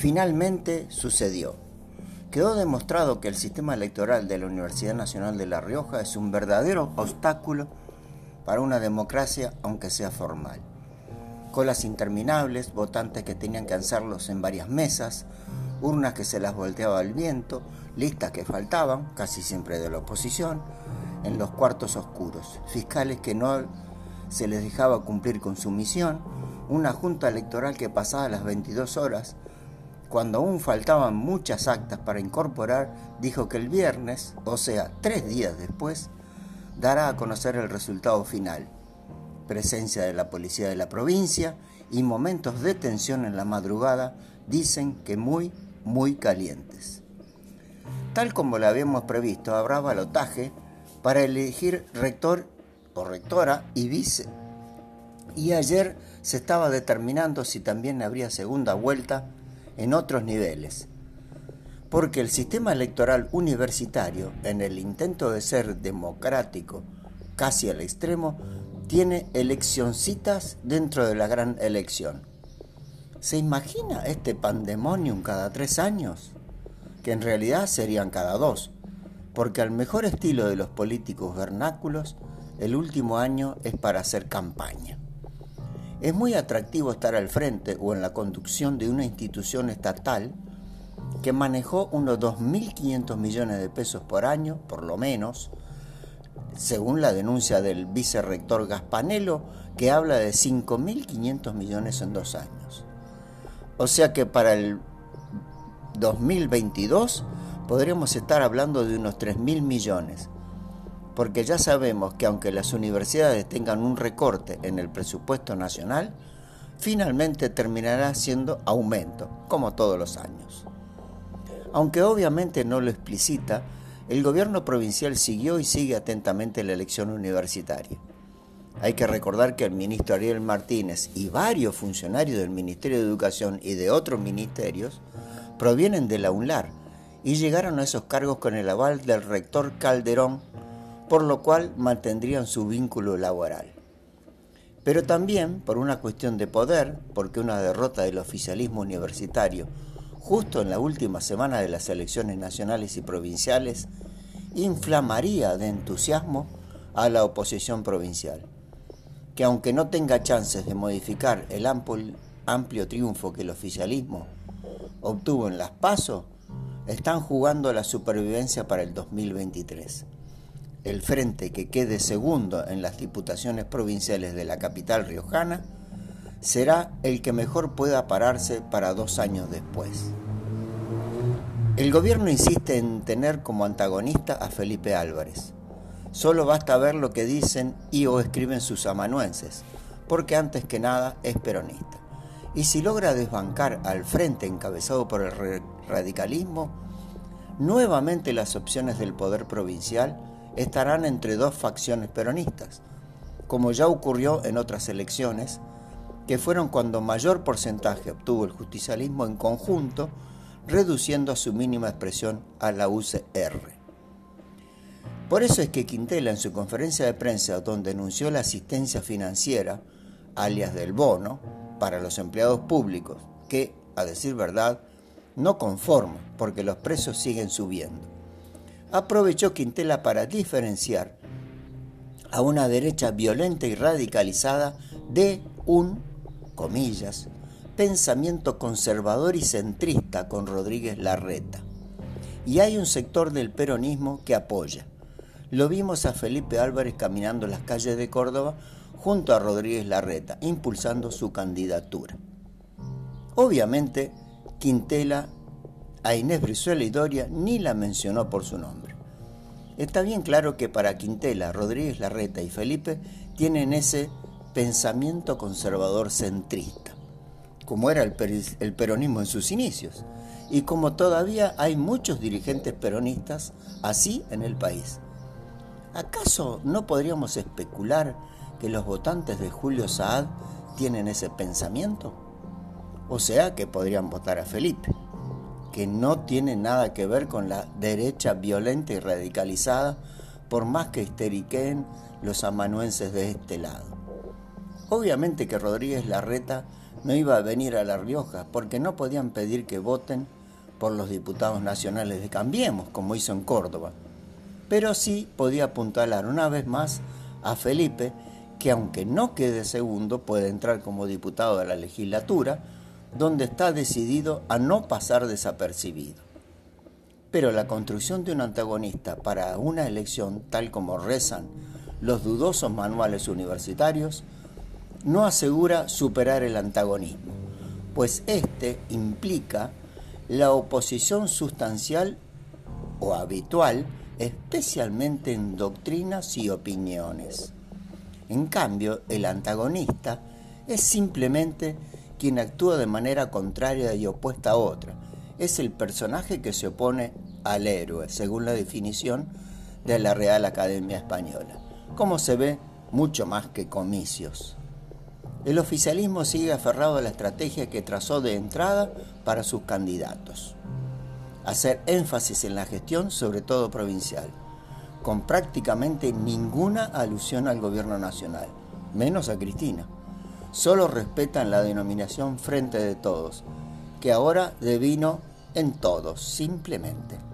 Finalmente sucedió. Quedó demostrado que el sistema electoral de la Universidad Nacional de La Rioja es un verdadero obstáculo para una democracia, aunque sea formal. Colas interminables, votantes que tenían que hacerlos en varias mesas, urnas que se las volteaba al viento, listas que faltaban, casi siempre de la oposición, en los cuartos oscuros, fiscales que no se les dejaba cumplir con su misión, una junta electoral que pasaba las 22 horas cuando aún faltaban muchas actas para incorporar, dijo que el viernes, o sea, tres días después, dará a conocer el resultado final. Presencia de la policía de la provincia y momentos de tensión en la madrugada dicen que muy, muy calientes. Tal como lo habíamos previsto, habrá balotaje para elegir rector o rectora y vice. Y ayer se estaba determinando si también habría segunda vuelta en otros niveles, porque el sistema electoral universitario, en el intento de ser democrático casi al extremo, tiene eleccioncitas dentro de la gran elección. ¿Se imagina este pandemonium cada tres años? Que en realidad serían cada dos, porque al mejor estilo de los políticos vernáculos, el último año es para hacer campaña. Es muy atractivo estar al frente o en la conducción de una institución estatal que manejó unos 2.500 millones de pesos por año, por lo menos, según la denuncia del vicerrector Gaspanelo, que habla de 5.500 millones en dos años. O sea que para el 2022 podríamos estar hablando de unos 3.000 millones porque ya sabemos que aunque las universidades tengan un recorte en el presupuesto nacional, finalmente terminará siendo aumento, como todos los años. Aunque obviamente no lo explicita, el gobierno provincial siguió y sigue atentamente la elección universitaria. Hay que recordar que el ministro Ariel Martínez y varios funcionarios del Ministerio de Educación y de otros ministerios provienen de la UNLAR y llegaron a esos cargos con el aval del rector Calderón por lo cual mantendrían su vínculo laboral. Pero también por una cuestión de poder, porque una derrota del oficialismo universitario justo en la última semana de las elecciones nacionales y provinciales inflamaría de entusiasmo a la oposición provincial, que aunque no tenga chances de modificar el amplio, triunfo que el oficialismo obtuvo en las PASO, están jugando la supervivencia para el 2023 el frente que quede segundo en las diputaciones provinciales de la capital riojana será el que mejor pueda pararse para dos años después. El gobierno insiste en tener como antagonista a Felipe Álvarez. Solo basta ver lo que dicen y o escriben sus amanuenses, porque antes que nada es peronista. Y si logra desbancar al frente encabezado por el radicalismo, nuevamente las opciones del poder provincial estarán entre dos facciones peronistas, como ya ocurrió en otras elecciones, que fueron cuando mayor porcentaje obtuvo el justicialismo en conjunto, reduciendo a su mínima expresión a la UCR. Por eso es que Quintela en su conferencia de prensa donde anunció la asistencia financiera, alias del bono, para los empleados públicos, que, a decir verdad, no conforma porque los precios siguen subiendo aprovechó Quintela para diferenciar a una derecha violenta y radicalizada de un, comillas, pensamiento conservador y centrista con Rodríguez Larreta. Y hay un sector del peronismo que apoya. Lo vimos a Felipe Álvarez caminando las calles de Córdoba junto a Rodríguez Larreta, impulsando su candidatura. Obviamente, Quintela a Inés Brizuela y Doria ni la mencionó por su nombre. Está bien claro que para Quintela, Rodríguez Larreta y Felipe tienen ese pensamiento conservador centrista, como era el, peronismo en sus inicios, y como todavía hay muchos dirigentes peronistas así en el país. ¿Acaso no podríamos especular que los votantes de Julio Saad tienen ese pensamiento? O sea que podrían votar a Felipe que no tiene nada que ver con la derecha violenta y radicalizada, por más que histeriqueen los amanuenses de este lado. Obviamente que Rodríguez Larreta no iba a venir a La Rioja porque no podían pedir que voten por los diputados nacionales de Cambiemos, como hizo en Córdoba. Pero sí podía apuntalar una vez más a Felipe, que aunque no quede segundo, puede entrar como diputado de la legislatura, donde está decidido a no pasar desapercibido. Pero la construcción de un antagonista para una elección, tal como rezan los dudosos manuales universitarios, no asegura superar el antagonismo, pues este implica la oposición sustancial o habitual, especialmente en doctrinas y opiniones. En cambio, el antagonista es simplemente quien actúa de manera contraria y opuesta a otra. Es el personaje que se opone al héroe, según la definición de la Real Academia Española. Como se ve, mucho más que comicios. El oficialismo sigue aferrado a la estrategia que trazó de entrada para sus candidatos. Hacer énfasis en la gestión, sobre todo provincial, con prácticamente ninguna alusión al gobierno nacional, menos a Cristina. Solo respetan la denominación frente de todos, que ahora devino en todos, simplemente.